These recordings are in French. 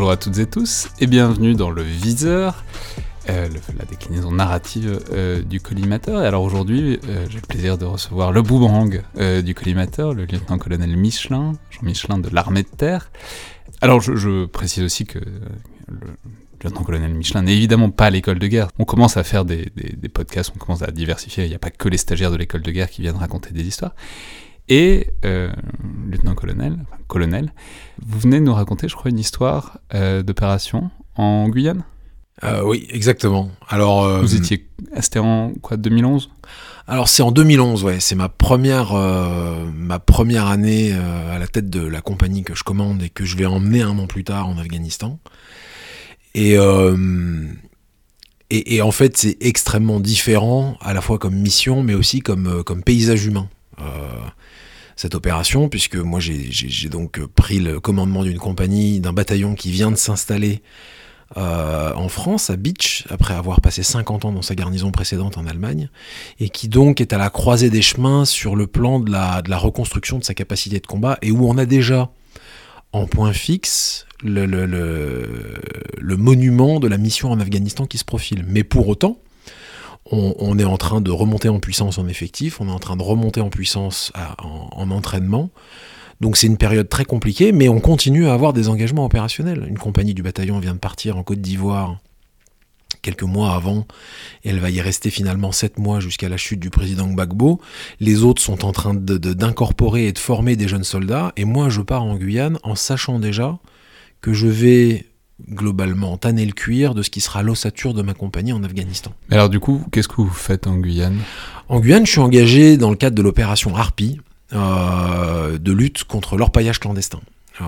Bonjour à toutes et tous et bienvenue dans le Viseur, euh, la déclinaison narrative euh, du collimateur. Et alors aujourd'hui, euh, j'ai le plaisir de recevoir le boomerang du collimateur, le lieutenant-colonel Michelin, Jean Michelin de l'armée de terre. Alors je, précise aussi que le lieutenant-colonel Michelin n'est évidemment pas à l'école de guerre. On commence à faire des podcasts, on commence à diversifier. Il n'y a pas que les stagiaires de l'école de guerre qui viennent raconter des histoires. Et, euh, lieutenant-colonel, enfin, colonel, vous venez de nous raconter, je crois, une histoire euh, d'opération en Guyane? Euh, oui, exactement. Alors, euh, Vous étiez, c'était en quoi, 2011 alors c'est en 2011, ouais. C'est ma première, euh, ma première année à la tête de la compagnie que je commande et que je vais emmener un an plus tard en Afghanistan. Et et, et en fait, c'est extrêmement différent à la fois comme mission, mais aussi comme comme paysage humain. Euh, cette opération, puisque moi j'ai donc pris le commandement d'une compagnie, d'un bataillon qui vient de s'installer euh, en France, à Beach, après avoir passé 50 ans dans sa garnison précédente en Allemagne, et qui donc est à la croisée des chemins sur le plan de la, reconstruction de sa capacité de combat, et où on a déjà en point fixe le monument de la mission en Afghanistan qui se profile. Mais pour autant, on, est en train de remonter en puissance en effectif, on est en train de remonter en puissance en, en entraînement. Donc c'est une période très compliquée, mais on continue à avoir des engagements opérationnels. Une compagnie du bataillon vient de partir en Côte d'Ivoire quelques mois avant, et elle va y rester finalement sept mois jusqu'à la chute du président Gbagbo. Les autres sont en train de- de- d'incorporer et de former des jeunes soldats, et moi je pars en Guyane en sachant déjà que je vais globalement tanner le cuir de ce qui sera l'ossature de ma compagnie en Afghanistan. Alors du coup, qu'est-ce que vous faites en Guyane? En Guyane, je suis engagé dans le cadre de l'opération Harpy, euh, de lutte contre l'orpaillage clandestin, euh,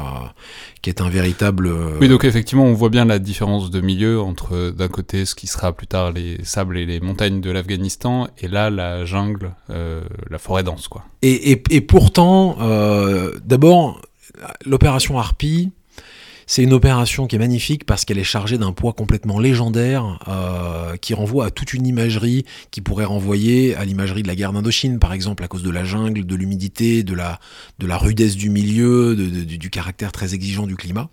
qui est un véritable... euh, Oui, donc effectivement, on voit bien la différence de milieu entre d'un côté ce qui sera plus tard les sables et les montagnes de l'Afghanistan, et là la jungle, euh, la forêt dense, quoi. Et, et- et pourtant, d'abord, l'opération Harpy, c'est une opération qui est magnifique parce qu'elle est chargée d'un poids complètement légendaire euh, qui renvoie à toute une imagerie qui pourrait renvoyer à l'imagerie de la guerre d'Indochine, par exemple, à cause de la jungle, de l'humidité, de la, de la rudesse du milieu, du, caractère très exigeant du climat.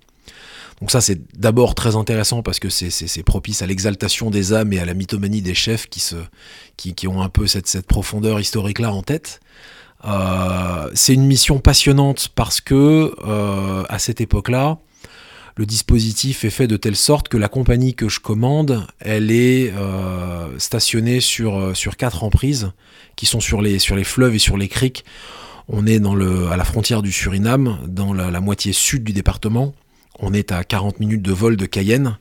Donc ça, c'est d'abord très intéressant parce que c'est propice à l'exaltation des âmes et à la mythomanie des chefs qui, se, qui, qui ont un peu cette, cette profondeur historique-là en tête. Euh, c'est une mission passionnante parce que euh, à cette époque-là, le dispositif est fait de telle sorte que la compagnie que je commande, elle est euh, stationnée sur, euh, sur quatre emprises qui sont sur les, fleuves et sur les criques. On est à la frontière du Suriname, dans la moitié sud du département. On est à 40 minutes de vol de Cayenne.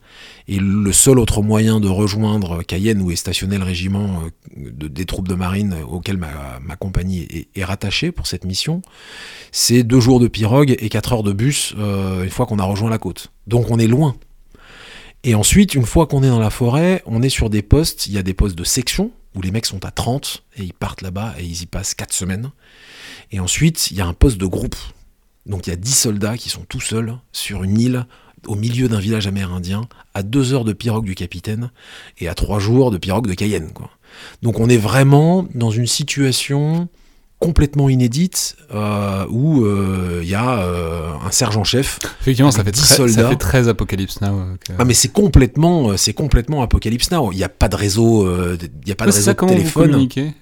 Et le seul autre moyen de rejoindre Cayenne, où est stationné le régiment euh, de- des troupes de marine auquel ma, compagnie est, est rattachée pour cette mission, c'est deux jours de pirogue et quatre heures de bus euh, une fois qu'on a rejoint la côte. Donc on est loin. Et ensuite, une fois qu'on est dans la forêt, on est sur des postes, il y a des postes de section, où les mecs sont à 30 et ils partent là-bas et ils y passent 4 semaines. Et ensuite, il y a un poste de groupe. Donc il y a 10 soldats qui sont tout seuls sur une île au milieu d'un village amérindien, à 2 heures de pirogue du capitaine et à 3 jours de pirogue de Cayenne. Donc on est vraiment dans une situation complètement inédite euh, où euh, il y a euh, un sergent-chef Effectivement, ça fait, Avec 10 très, ça soldats. fait très Apocalypse Now. euh, ah mais c'est complètement, euh, c'est complètement Apocalypse Now. Il n'y a pas de réseau, euh, il n'y a pas de réseau ça, de téléphone. communiquez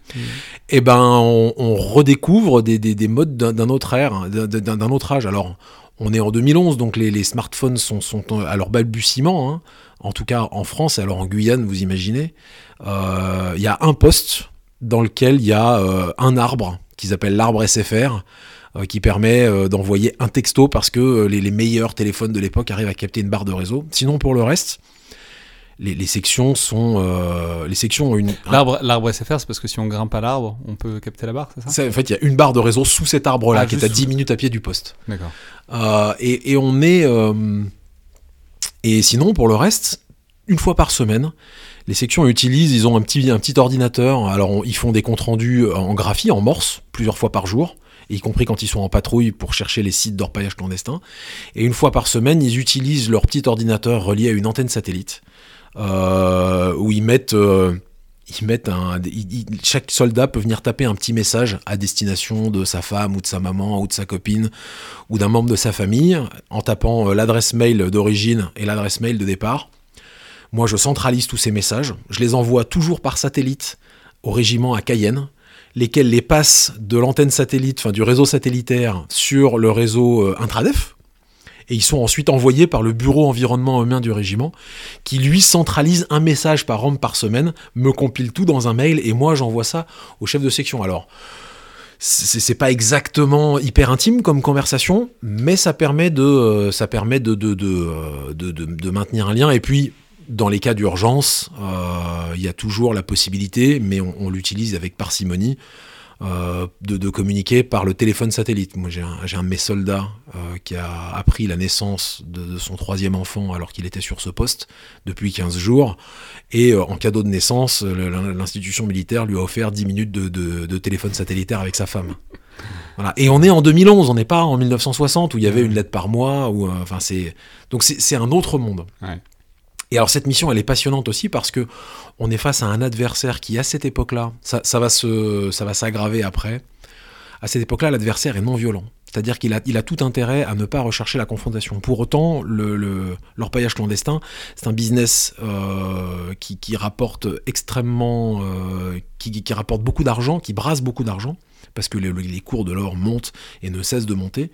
Eh ben, on, on redécouvre des, des, des modes d'un autre ère, hein, d'un- autre âge. Alors, on est en 2011, donc les, les smartphones sont, sont à leur balbutiement. hein. En tout cas, en France, et alors en Guyane, vous imaginez, euh, il y a un poste dans lequel il y a euh, un arbre qu'ils appellent l'arbre SFR euh, qui permet euh, d'envoyer un texto parce que euh, les, les meilleurs téléphones de l'époque arrivent à capter une barre de réseau. Sinon, pour le reste, les, les sections sont, les sections ont une. L'arbre, l'arbre SFR, c'est parce que si on grimpe à l'arbre, on peut capter la barre, c'est ça? C'est- en fait, il y a une barre de réseau sous cet arbre-là Ah, qui est à 10 sous. minutes à pied du poste. D'accord. Et, et on est. et sinon, pour le reste, une fois par semaine, les sections utilisent, ils ont un petit, un petit ordinateur. Alors, ils font des comptes rendus en graphie, en morse, plusieurs fois par jour, y compris quand ils sont en patrouille pour chercher les sites d'orpaillage clandestin. Et une fois par semaine, ils utilisent leur petit ordinateur relié à une antenne satellite, euh, où euh, chaque soldat peut venir taper un petit message à destination de sa femme ou de sa maman ou de sa copine ou d'un membre de sa famille en tapant euh, l'adresse mail d'origine et l'adresse mail de départ. Moi, je centralise tous ces messages, je les envoie toujours par satellite au régiment à Cayenne, lesquels les passent de l'antenne satellite, enfin du réseau satellitaire sur le réseau euh, intradef, et ils sont ensuite envoyés par le bureau environnement humain du régiment, qui lui centralise un message par homme par semaine, me compile tout dans un mail, et moi j'envoie ça au chef de section. Alors, c'est pas exactement hyper intime comme conversation, mais ça permet de, euh, ça permet de, de, euh, de, de maintenir un lien. Et puis, dans les cas d'urgence, euh, il y a toujours la possibilité, mais on, on l'utilise avec parcimonie, euh, de, communiquer par le téléphone satellite. Moi, j'ai un, un, de mes soldats euh, qui a appris la naissance de, son troisième enfant alors qu'il était sur ce poste depuis 15 jours. Et euh, en cadeau de naissance, l'institution militaire lui a offert 10 minutes de, téléphone satellitaire avec sa femme. Voilà. Et on est en 2011, on n'est pas en 1960 où il y avait une lettre par mois. Ou, enfin, c'est donc c'est un autre monde. Ouais. Et alors cette mission, elle est passionnante aussi parce que on est face à un adversaire qui, à cette époque-là, ça, va s'aggraver après. À cette époque-là, l'adversaire est non violent. C'est-à-dire qu'il a, il a tout intérêt à ne pas rechercher la confrontation. Pour autant, le, l'orpaillage clandestin, c'est un business euh, qui, rapporte extrêmement, euh, qui, rapporte beaucoup d'argent, qui brasse beaucoup d'argent parce que les, cours de l'or montent et ne cessent de monter.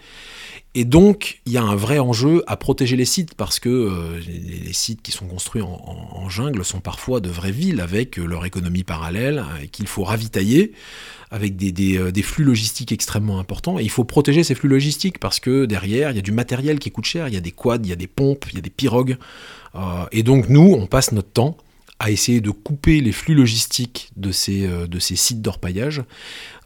Et donc, il y a un vrai enjeu à protéger les sites, parce que euh, les, sites qui sont construits en, jungle sont parfois de vraies villes avec euh, leur économie parallèle, et qu'il faut ravitailler avec euh, des, flux logistiques extrêmement importants. Et il faut protéger ces flux logistiques, parce que derrière, il y a du matériel qui coûte cher, il y a des quads, il y a des pompes, il y a des pirogues. et donc, nous, on passe notre temps à essayer de couper les flux logistiques de ces, euh, sites d'orpaillage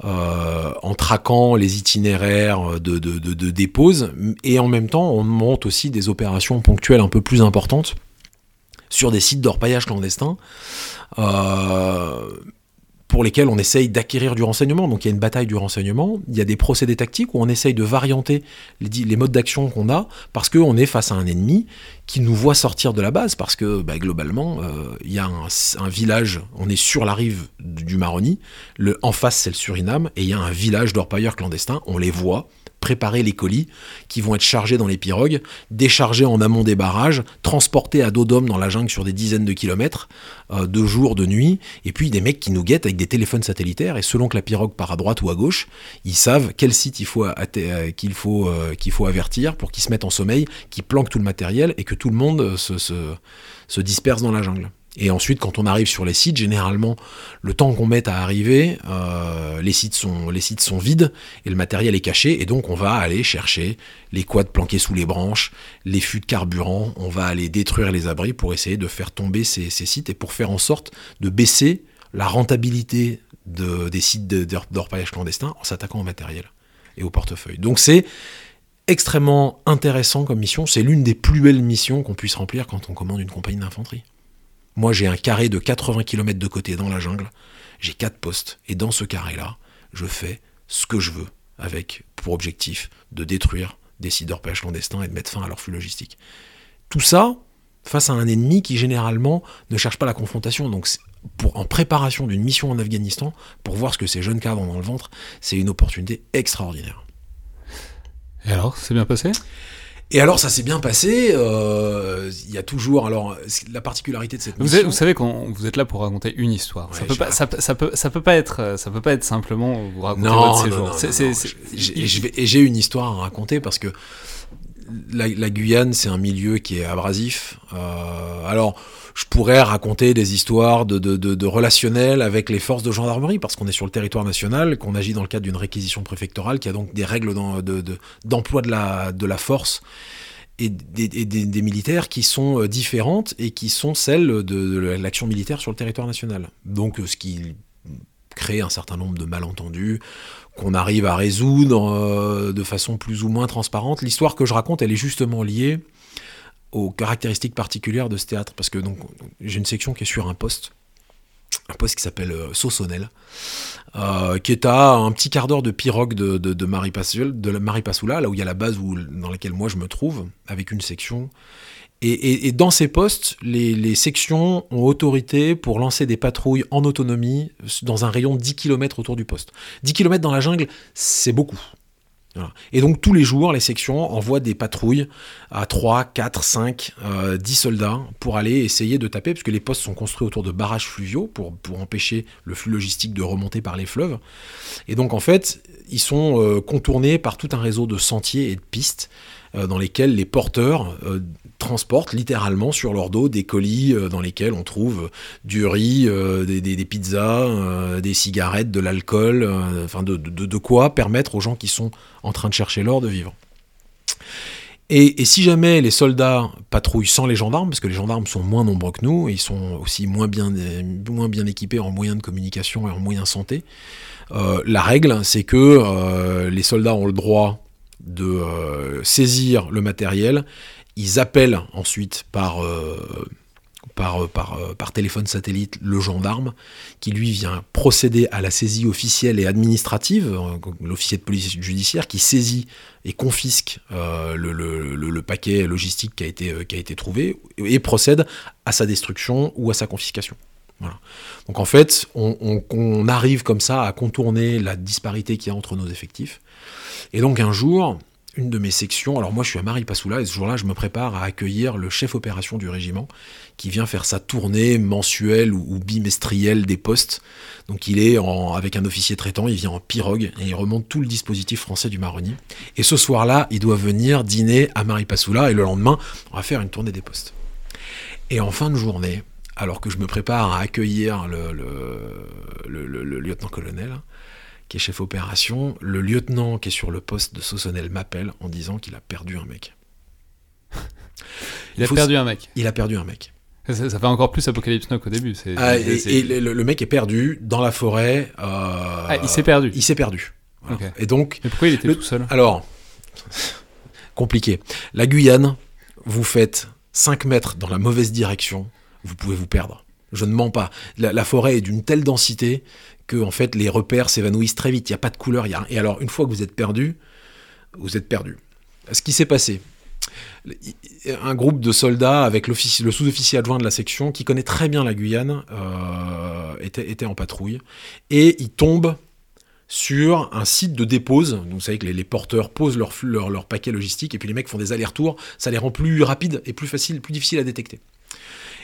euh, en traquant les itinéraires de, de, de, dépose. Et en même temps on monte aussi des opérations ponctuelles un peu plus importantes sur des sites d'orpaillage clandestins. Euh, pour lesquels on essaye d'acquérir du renseignement. Donc il y a une bataille du renseignement, il y a des procédés tactiques où on essaye de varianter les, modes d'action qu'on a parce qu'on est face à un ennemi qui nous voit sortir de la base. Parce que bah, globalement euh, il y a un, village, on est sur la rive du Maroni, en face c'est le Suriname et il y a un village d'orpailleurs clandestins, on les voit, préparer les colis qui vont être chargés dans les pirogues, déchargés en amont des barrages, transportés à dos d'homme dans la jungle sur des dizaines de kilomètres, euh, de jour, de nuit, et puis des mecs qui nous guettent avec des téléphones satellitaires, et selon que la pirogue part à droite ou à gauche, ils savent quel site il faut, euh, qu'il faut, euh, faut avertir pour qu'ils se mettent en sommeil, qu'ils planquent tout le matériel et que tout le monde se, se disperse dans la jungle. Et ensuite, quand on arrive sur les sites, généralement, le temps qu'on met à arriver, euh, les, sites sont, les sites sont vides et le matériel est caché. Et donc, on va aller chercher les quads planqués sous les branches, les fûts de carburant. On va aller détruire les abris pour essayer de faire tomber ces, sites et pour faire en sorte de baisser la rentabilité des sites d'orpaillage clandestin en s'attaquant au matériel et au portefeuille. Donc, c'est extrêmement intéressant comme mission. C'est l'une des plus belles missions qu'on puisse remplir quand on commande une compagnie d'infanterie. Moi, j'ai un carré de 80 km de côté dans la jungle. J'ai quatre postes. Et dans ce carré-là, je fais ce que je veux avec pour objectif de détruire des sites d'orpaillage clandestins et de mettre fin à leur flux logistique. Tout ça face à un ennemi qui généralement ne cherche pas la confrontation. Donc en préparation d'une mission en Afghanistan, pour voir ce que ces jeunes cadres ont dans le ventre, c'est une opportunité extraordinaire. Et alors, c'est bien passé? Et alors ça s'est bien passé. Euh, il y a toujours alors la particularité de cette mission. Vous, savez quand vous êtes là pour raconter une histoire. ça peut pas, ça, peut, ça peut pas être, ça peut pas être simplement vous raconter votre séjour. Et j'ai une histoire à raconter parce que la, Guyane c'est un milieu qui est abrasif. Euh, alors je pourrais raconter des histoires de, de, de, relationnel avec les forces de gendarmerie, parce qu'on est sur le territoire national, qu'on agit dans le cadre d'une réquisition préfectorale, qui a donc des règles d'emploi de, la, de force et des, militaires qui sont euh, différentes et qui sont celles de, l'action militaire sur le territoire national. Donc euh, ce qui crée un certain nombre de malentendus qu'on arrive à résoudre euh, de façon plus ou moins transparente. L'histoire que je raconte, elle est justement liée aux caractéristiques particulières de ce théâtre, parce que j'ai une section qui est sur un poste un poste qui s'appelle Sossonel, qui est à un petit quart d'heure de pirogue de, de, de, Maripasoula, là où il y a la base où, dans laquelle moi je me trouve, avec une section. Et, dans ces postes, les, sections ont autorité pour lancer des patrouilles en autonomie dans un rayon de 10 km autour du poste. 10 km dans la jungle, c'est beaucoup. Et donc tous les jours, les sections envoient des patrouilles à 3, 4, 5, 10 soldats pour aller essayer de taper, puisque les postes sont construits autour de barrages fluviaux pour, empêcher le flux logistique de remonter par les fleuves. Et donc en fait, ils sont euh, contournés par tout un réseau de sentiers et de pistes euh, dans lesquels les porteurs euh, transportent littéralement sur leur dos des colis euh, dans lesquels on trouve du riz, des, pizzas, des cigarettes, de l'alcool, enfin de, quoi permettre aux gens qui sont en train de chercher l'or de vivre. Et, si jamais les soldats patrouillent sans les gendarmes, parce que les gendarmes sont moins nombreux que nous, ils sont aussi moins bien, équipés en moyens de communication et en moyens santé, la règle, c'est que les soldats ont le droit de euh, saisir le matériel. Ils appellent ensuite par, euh, par, euh, par, par, téléphone satellite le gendarme, qui lui vient procéder à la saisie officielle et administrative, l'officier de police judiciaire, qui saisit et confisque le, le, paquet logistique qui a, été, qui a été trouvé et procède à sa destruction ou à sa confiscation. Voilà. Donc en fait, on, on, arrive comme ça à contourner la disparité qu'il y a entre nos effectifs. Et donc un jour, une de mes sections, alors moi je suis à Maripasoula et ce jour-là je me prépare à accueillir le chef opération du régiment qui vient faire sa tournée mensuelle ou, bimestrielle des postes. Donc il est avec un officier traitant, il vient en pirogue et il remonte tout le dispositif français du marronnier. Et ce soir-là, il doit venir dîner à Maripasoula et le lendemain, on va faire une tournée des postes. Et en fin de journée, alors que je me prépare à accueillir le lieutenant-colonel, qui est chef opération, le lieutenant qui est sur le poste de Sossonel m'appelle en disant qu'il a perdu un mec. il, a perdu un mec Il a perdu un mec. Ça, fait encore plus Apocalypse Now qu'au début. Ah, et, le, mec est perdu dans la forêt. Euh, ah, il s'est perdu. Il s'est perdu. Et donc. Mais pourquoi il était tout seul? Alors, compliqué. La Guyane, vous faites 5 mètres dans la mauvaise direction, vous pouvez vous perdre. Je ne mens pas. La, forêt est d'une telle densité que en fait les repères s'évanouissent très vite. Il n'y a pas de couleur. Et alors une fois que vous êtes perdu, vous êtes perdu. Ce qui s'est passé, un groupe de soldats avec le sous-officier adjoint de la section qui connaît très bien la Guyane euh, était, en patrouille et il tombe sur un site de dépose. vous savez que les, porteurs posent leur, leur, leur paquet logistique et puis les mecs font des allers-retours. Ça les rend plus rapides et plus faciles, plus difficiles à détecter.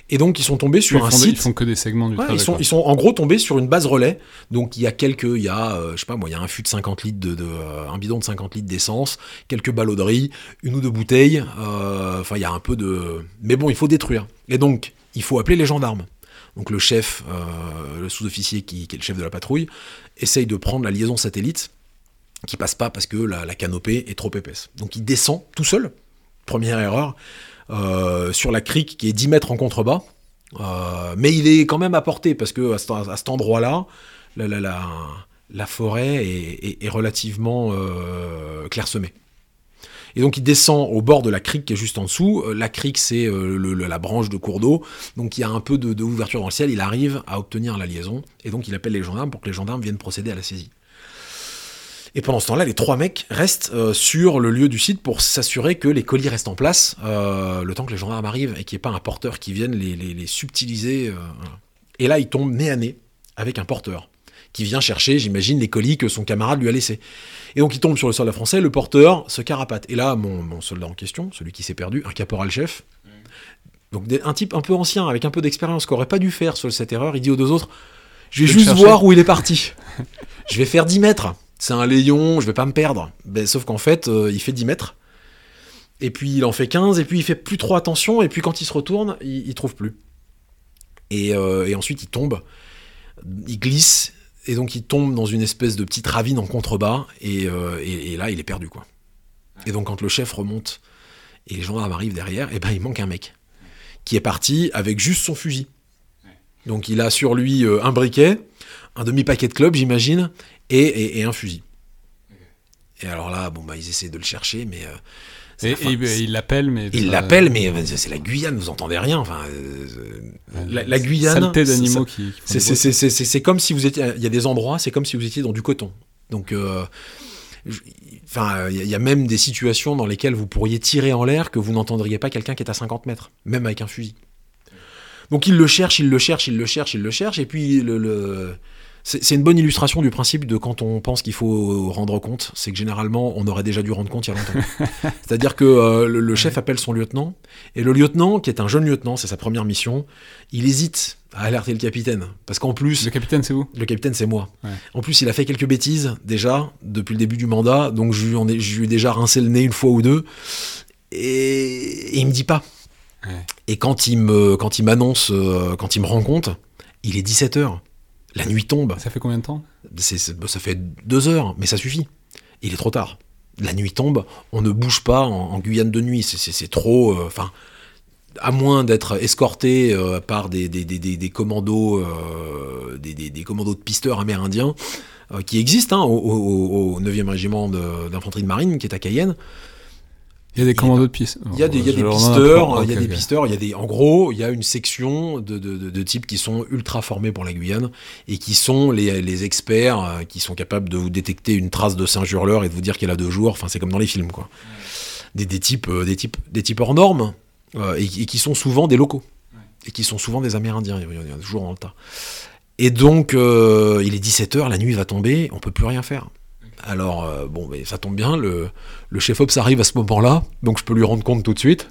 Et donc ils sont tombés sur un site. Ils font que des segments du ils, sont, ils sont en gros tombés sur une base relais. Donc il y a quelques, il y a, euh, je sais pas moi, il y a un fût de 50 litres de, euh, un bidon de 50 litres d'essence, quelques ballots de riz, une ou deux bouteilles. Euh, enfin il y a un peu de, mais bon il faut détruire. Et donc il faut appeler les gendarmes. Donc le chef, le sous-officier qui, qui, est le chef de la patrouille, essaye de prendre la liaison satellite qui passe pas parce que la, la canopée est trop épaisse. Donc il descend tout seul. Première erreur. Euh, sur la crique qui est 10 mètres en contrebas. Euh, mais il est quand même à portée parce que à, cet endroit-là, la, forêt est, relativement euh, clairsemée. Et donc il descend au bord de la crique qui est juste en dessous. La crique c'est la branche de cours d'eau, donc il y a un peu de, de, ouverture dans le ciel. Il arrive à obtenir la liaison et donc il appelle les gendarmes pour que les gendarmes viennent procéder à la saisie. Et pendant ce temps-là, les trois mecs restent euh, sur le lieu du site pour s'assurer que les colis restent en place euh, le temps que les gendarmes arrivent et qu'il n'y ait pas un porteur qui vienne les, subtiliser. Euh, et là, il tombe nez à nez avec un porteur qui vient chercher, j'imagine, les colis que son camarade lui a laissés. Et donc il tombe sur le soldat français, le porteur se carapate. Et là, mon, soldat en question, celui qui s'est perdu, un caporal-chef, donc un type un peu ancien, avec un peu d'expérience, qui aurait pas dû faire sur cette erreur, il dit aux deux autres, je vais juste voir où il est parti. je vais faire 10 mètres c'est un léon, je vais pas me perdre. Ben, sauf qu'en fait, euh, il fait 10 mètres. Et puis il en fait 15, et puis il fait plus trop attention, et puis quand il se retourne, il, trouve plus. Euh, et, ensuite il tombe, il glisse, et donc il tombe dans une espèce de petite ravine en contrebas, et, euh, et, là il est perdu quoi. Et donc quand le chef remonte, et les gendarmes arrivent derrière, et ben il manque un mec, qui est parti avec juste son fusil. Donc il a sur lui un briquet, un demi-paquet de clubs j'imagine, et, un fusil. Et alors là, bon, bah, ils essaient de le chercher, mais. Euh, et, il l'appelle, mais. Il l'appelle, mais c'est la Guyane, vous entendez rien. Enfin, euh, la, la Guyane. D'animaux qui. qui C'est comme si vous étiez. Il y a des endroits, c'est comme si vous étiez dans du coton. Donc, euh, enfin, il y a- il y a même des situations dans lesquelles vous pourriez tirer en l'air que vous n'entendriez pas quelqu'un qui est à 50 mètres, même avec un fusil. Donc, il le cherche, il le cherche, il le cherche, il le cherche, et puis le. le- C'est une bonne illustration du principe de quand on pense qu'il faut rendre compte, c'est que généralement on aurait déjà dû rendre compte il y a longtemps. C'est-à-dire que euh, le, le chef appelle son lieutenant, et le lieutenant, qui est un jeune lieutenant, c'est sa première mission, il hésite à alerter le capitaine. Parce qu'en plus, Le capitaine, c'est vous le capitaine, c'est moi. Ouais. En plus, il a fait quelques bêtises déjà depuis le début du mandat, donc je lui, ai, je lui ai déjà rincé le nez une fois ou deux. Et, et il me dit pas. Ouais. Et quand il me, quand m'annonce, euh, quand il me rend compte, il est 17 h La nuit tombe. Ça fait combien de temps? Ça fait deux heures, mais ça suffit. Il est trop tard. La nuit tombe, on ne bouge pas en, en Guyane de nuit. C'est- trop. euh, Enfin, à moins d'être escorté euh, par des, des, des, des- des commandos, euh, des, commandos de pisteurs amérindiens qui existent hein, au, au- au 9e régiment de- d'infanterie de, marine qui est à Cayenne. Il y a des commandos de piste. Il y a des, il y a Je des leur en pisteurs, il y a des pisteurs, il y a des, en gros, il y a une section de, de, de- de types qui sont ultra formés pour la Guyane et qui sont les, les experts euh, qui sont capables de vous détecter une trace de singe hurleur et de vous dire qu'elle a deux jours. Enfin, c'est comme dans les films, quoi. Des, des types, euh, des types, des types hors normes euh, et, et qui sont souvent des locaux et qui sont souvent des Amérindiens. Il y en a toujours dans le tas. Et donc, euh, il est 17h, la nuit va tomber, on peut plus rien faire. Alors, euh, bon, mais ça tombe bien, le, le chef-ops arrive à ce moment-là, donc je peux lui rendre compte tout de suite.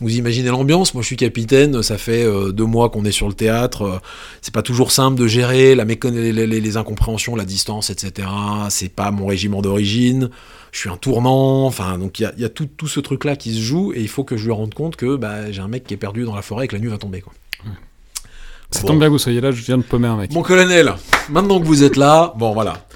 Vous imaginez l'ambiance, moi je suis capitaine, ça fait euh, deux mois qu'on est sur le théâtre, euh, c'est pas toujours simple de gérer la les, les- les incompréhensions, la distance, etc. C'est pas mon régiment d'origine, je suis un tournant, enfin, donc il y a, il y a tout, tout ce truc-là qui se joue, et il faut que je lui rende compte que bah, j'ai un mec qui est perdu dans la forêt et que la nuit va tomber. Quoi. Ça Bon. tombe bien que vous soyez là, je viens de paumer un mec. Mon colonel, maintenant que vous êtes là, bon voilà.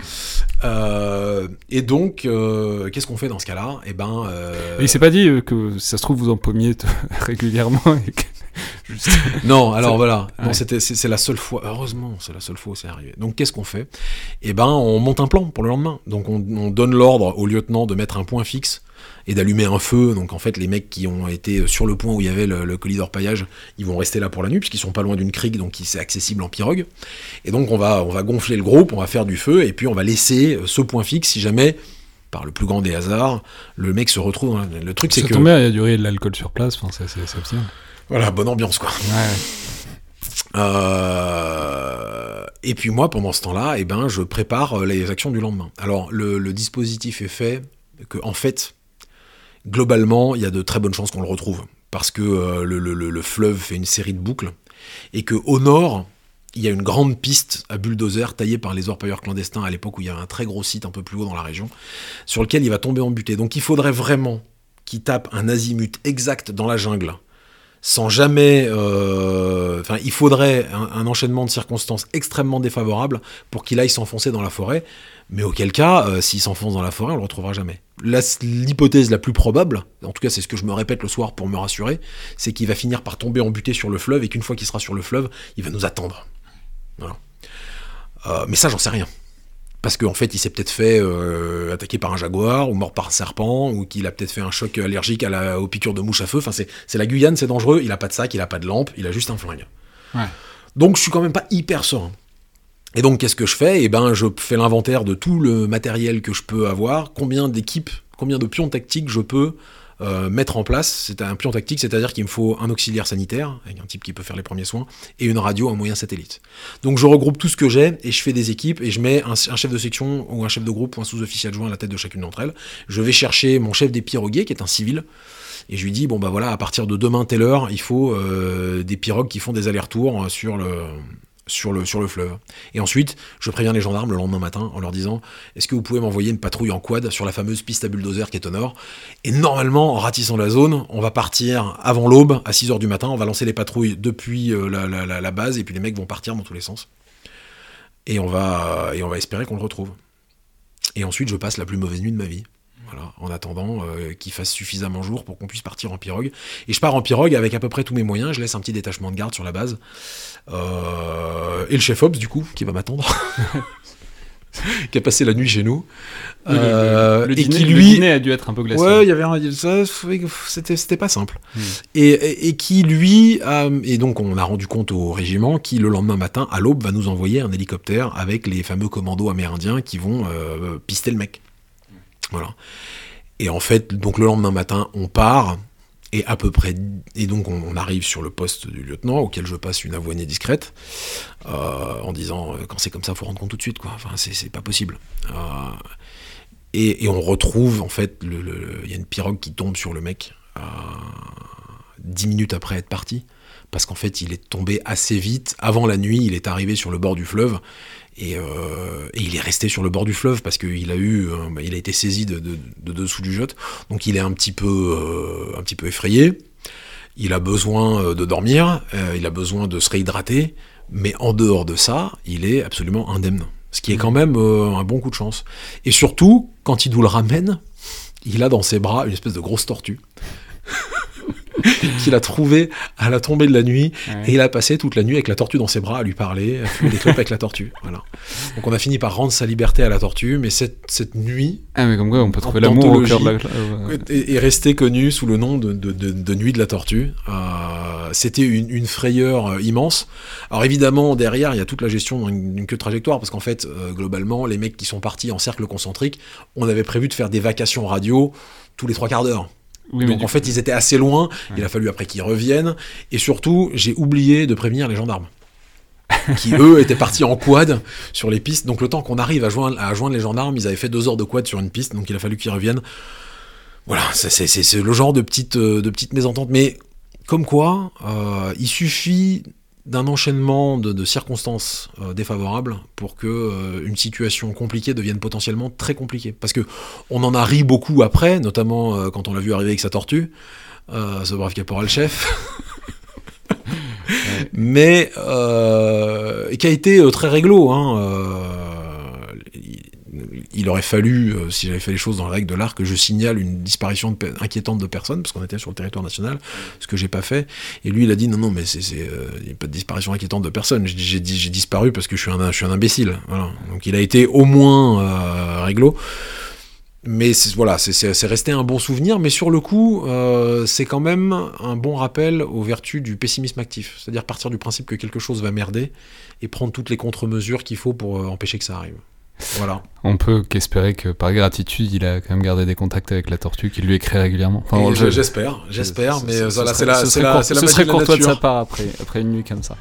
Euh, et donc, euh, qu'est-ce qu'on fait dans ce cas-là? Eh ben, euh, il s'est pas dit euh, que ça se trouve vous t- régulièrement et que juste- non. Alors voilà, Ouais. c'était, c'est, c'est la seule fois. Heureusement, c'est la seule fois où c'est arrivé. Donc, qu'est-ce qu'on fait? Eh ben, on monte un plan pour le lendemain. Donc, on, on donne l'ordre au lieutenant de mettre un point fixe et d'allumer un feu. Donc, en fait, les mecs qui ont été sur le point où il y avait le, le colis d'orpaillage, ils vont rester là pour la nuit puisqu'ils sont pas loin d'une crique, donc c'est accessible en pirogue. Et donc, on va, on va gonfler le groupe, on va faire du feu et puis on va laisser euh, ce point fixe si jamais. Par le plus grand des hasards, le mec se retrouve. dans la- Le truc, c'est ça que. tombe bien, il y a du riz et de l'alcool sur place, enfin, c'est optimal. Voilà, bonne ambiance, quoi. Ouais. Euh, et puis moi, pendant ce temps-là, eh ben, je prépare euh, les actions du lendemain. Alors, le, le dispositif est fait que, en fait, globalement, il y a de très bonnes chances qu'on le retrouve. Parce que euh, le, le- le- le fleuve fait une série de boucles. Et que au nord, il y a une grande piste à bulldozer taillée par les orpailleurs clandestins à l'époque où il y avait un très gros site un peu plus haut dans la région, sur lequel il va tomber en butée. Donc il faudrait vraiment qu'il tape un azimut exact dans la jungle sans jamais. euh, Enfin, il faudrait un, enchaînement de circonstances extrêmement défavorables pour qu'il aille s'enfoncer dans la forêt. Mais auquel cas, euh, s'il s'enfonce dans la forêt, on le retrouvera jamais. L'hypothèse la plus probable, en tout cas c'est ce que je me répète le soir pour me rassurer, c'est qu'il va finir par tomber en butée sur le fleuve et qu'une fois qu'il sera sur le fleuve, il va nous attendre. Voilà. Euh, mais ça, j'en sais rien. Parce qu'en fait, il s'est peut-être fait euh, attaquer par un jaguar, ou mort par un serpent, ou qu'il a peut-être fait un choc allergique à la, aux piqûres de mouches à feu. Enfin, c'est c'est la Guyane, c'est dangereux. Il a pas de sac, il a pas de lampe, il a juste un flingue. Ouais. Donc, je suis quand même pas hyper serein. Et donc, qu'est-ce que je fais? Eh ben, je fais l'inventaire de tout le matériel que je peux avoir, combien d'équipes, combien de pions tactiques je peux euh, mettre en place. C'est un pion tactique, c'est-à-dire qu'il me faut un auxiliaire sanitaire, avec un type qui peut faire les premiers soins, et une radio, un moyen satellite. Donc je regroupe tout ce que j'ai et je fais des équipes et je mets un, chef de section ou un chef de groupe ou un sous-officier adjoint à la tête de chacune d'entre elles. Je vais chercher mon chef des piroguiers qui est un civil et je lui dis bon bah voilà à partir de demain telle heure il faut euh, des pirogues qui font des allers-retours sur le sur le, fleuve. Et ensuite, je préviens les gendarmes le lendemain matin en leur disant Est-ce que vous pouvez m'envoyer une patrouille en quad sur la fameuse piste à bulldozer qui est au nord? Et normalement, en ratissant la zone, on va partir avant l'aube, à 6h du matin, on va lancer les patrouilles depuis euh, la- la base, et puis les mecs vont partir dans tous les sens. Et on va, et on va espérer qu'on le retrouve. Et ensuite, je passe la plus mauvaise nuit de ma vie. Voilà, en attendant euh, qu'il fasse suffisamment jour pour qu'on puisse partir en pirogue. Et je pars en pirogue avec à peu près tous mes moyens. Je laisse un petit détachement de garde sur la base. Euh, et le chef Ops, du coup, qui va m'attendre. qui a passé la nuit chez nous. Le- Euh, le, et dîner, qui le lui, dîner a dû être un peu glacé. Ouais, il y avait un, ça, c'était, c'était pas simple. Hmm. Et, et, et qui, lui, a- et donc on a rendu compte au régiment, qui le lendemain matin, à l'aube, va nous envoyer un hélicoptère avec les fameux commandos amérindiens qui vont euh, pister le mec. Et en fait, donc le lendemain matin, on part. Et à peu près, et donc on, arrive sur le poste du lieutenant auquel je passe une avoinée discrète euh, en disant euh, quand c'est comme ça, faut rendre compte tout de suite, quoi. Enfin, c'est, pas possible. Euh, et, on retrouve, en fait, il y a une pirogue qui tombe sur le mec dix minutes après être parti. Parce qu'en fait, il est tombé assez vite. Avant la nuit, il est arrivé sur le bord du fleuve. Et, euh, il est resté sur le bord du fleuve parce qu'il a eu, euh, bah, il a été saisi de, de- de dessous du jote. Donc il est un petit peu, euh, un petit peu effrayé. Il a besoin de dormir. il a besoin de se réhydrater. Mais en dehors de ça, il est absolument indemne. Ce qui est quand même un bon coup de chance. Et surtout, quand il nous le ramène, il a dans ses bras une espèce de grosse tortue qu'il a trouvée à la tombée de la nuit. Ouais. Et il a passé toute la nuit avec la tortue dans ses bras à lui parler, à fumer des clopes avec la tortue. Voilà. Donc on a fini par rendre sa liberté à la tortue, mais cette, cette nuit Ah, mais comme quoi, on peut trouver l'amour au cœur de la. est, est restée connue sous le nom de, de- de- de Nuit de la tortue. Euh, C'était une, une frayeur euh, immense. Alors évidemment, derrière, il y a toute la gestion d'une d'une queue de trajectoire, parce qu'en fait, euh, globalement, les mecs qui sont partis en cercle concentrique, on avait prévu de faire des vacations radio tous les trois quarts d'heure. Oui, Donc en fait, ils étaient assez loin. Ouais. Il a fallu après qu'ils reviennent. Et surtout, j'ai oublié de prévenir les gendarmes. qui eux étaient partis en quad sur les pistes. Donc le temps qu'on arrive à joindre, à joindre les gendarmes, ils avaient fait deux heures de quad sur une piste. Donc il a fallu qu'ils reviennent. Voilà, c'est le genre de petite, euh, de petite mésentente. Mais comme quoi, euh, il suffit d'un enchaînement de, de circonstances euh, défavorables pour que euh, une situation compliquée devienne potentiellement très compliquée. Parce que on en a ri beaucoup après, notamment euh, quand on l'a vu arriver avec sa tortue, ce brave caporal chef. Mais qui a été très réglo. Hein, il aurait fallu, euh, si j'avais fait les choses dans les règles de l'art, que je signale une disparition inquiétante de personnes, parce qu'on était sur le territoire national, ce que j'ai pas fait. Et lui, il a dit non, non, mais c'est, euh, pas de disparition inquiétante de personnes. J'ai, disparu parce que je suis un, imbécile. Donc il a été au moins euh, réglo. Mais voilà, c'est, resté un bon souvenir, mais sur le coup, c'est quand même un bon rappel aux vertus du pessimisme actif. C'est-à-dire partir du principe que quelque chose va merder et prendre toutes les contre-mesures qu'il faut pour empêcher que ça arrive. Voilà. On peut qu'espérer que par gratitude, il a quand même gardé des contacts avec la tortue, qu'il lui écrit régulièrement. Enfin, j'espère, j'espère, mais ce- euh, voilà, c'est la, ce c'est la, c'est la ce serait courtois de sa part après, après une nuit comme ça.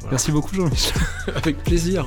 Voilà. Merci beaucoup, Jean-Michel. Avec plaisir.